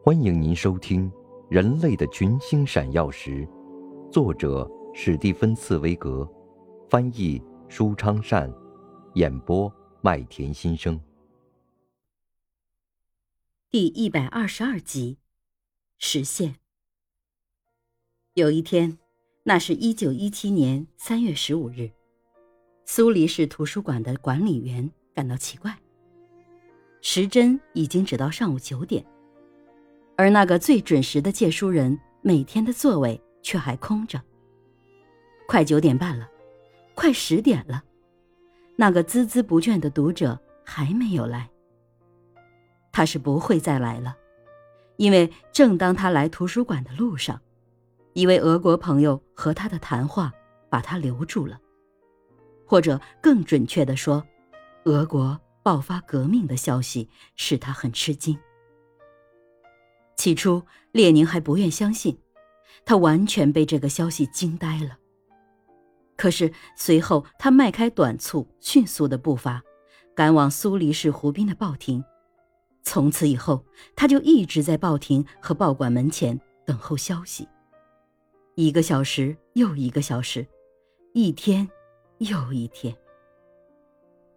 欢迎您收听《人类的群星闪耀时》，作者史蒂芬·茨威格，翻译舒昌善，演播麦田心声。第一百二十二集，实现。有一天，那是一九一七年三月十五日，苏黎世图书馆的管理员感到奇怪。时针已经指到上午九点，而那个最准时的借书人每天的座位却还空着。快九点半了，快十点了，那个孜孜不倦的读者还没有来。他是不会再来了，因为正当他来图书馆的路上，一位俄国朋友和他的谈话把他留住了，或者更准确的说，俄国。爆发革命的消息使他很吃惊。起初，列宁还不愿相信，他完全被这个消息惊呆了。可是随后，他迈开短促、迅速的步伐，赶往苏黎世湖滨的报亭。从此以后，他就一直在报亭和报馆门前等候消息。一个小时又一个小时，一天又一天。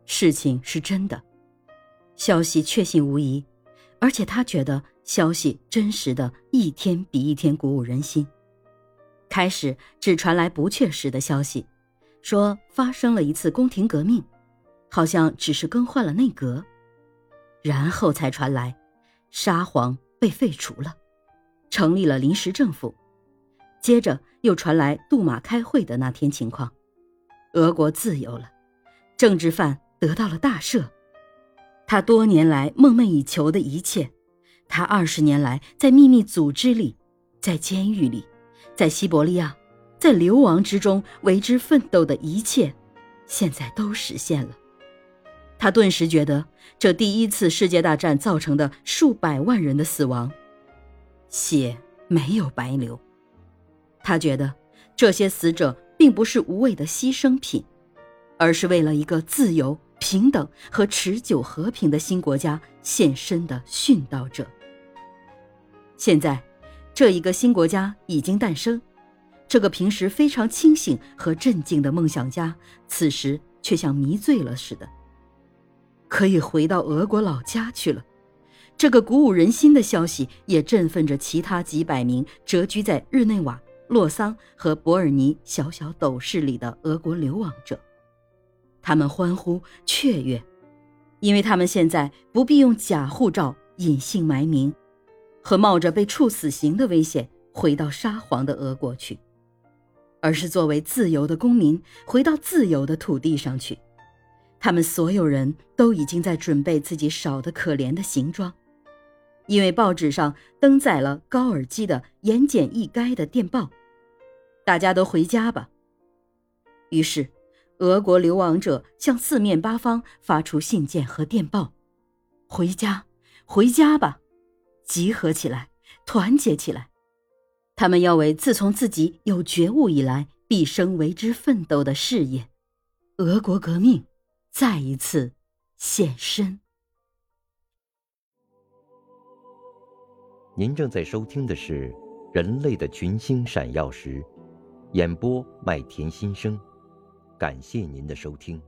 事情是真的，消息确信无疑，而且他觉得消息真实的一天比一天鼓舞人心。开始只传来不确实的消息，说发生了一次宫廷革命，好像只是更换了内阁，然后才传来沙皇被废除了，成立了临时政府，接着又传来杜马开会的那天情况，俄国自由了，政治犯。得到了大赦，他多年来梦寐以求的一切，他二十年来在秘密组织里，在监狱里，在西伯利亚，在流亡之中为之奋斗的一切，现在都实现了。他顿时觉得，这第一次世界大战造成的数百万人的死亡，血没有白流。他觉得，这些死者并不是无谓的牺牲品，而是为了一个自由。平等和持久和平的新国家献身的殉道者。现在，这一个新国家已经诞生，这个平时非常清醒和镇静的梦想家，此时却像迷醉了似的，可以回到俄国老家去了。这个鼓舞人心的消息也振奋着其他几百名蛰居在日内瓦、洛桑和伯尔尼小小斗室里的俄国流亡者。他们欢呼雀跃，因为他们现在不必用假护照隐姓埋名，和冒着被处死刑的危险回到沙皇的俄国去，而是作为自由的公民回到自由的土地上去。他们所有人都已经在准备自己少得可怜的行装，因为报纸上登载了高尔基的言简意赅的电报。大家都回家吧。于是。俄国流亡者向四面八方发出信件和电报：“回家，回家吧！集合起来，团结起来！他们要为自从自己有觉悟以来毕生为之奋斗的事业——俄国革命，再一次献身。”您正在收听的是《人类的群星闪耀时》，演播麦田心声。感谢您的收听。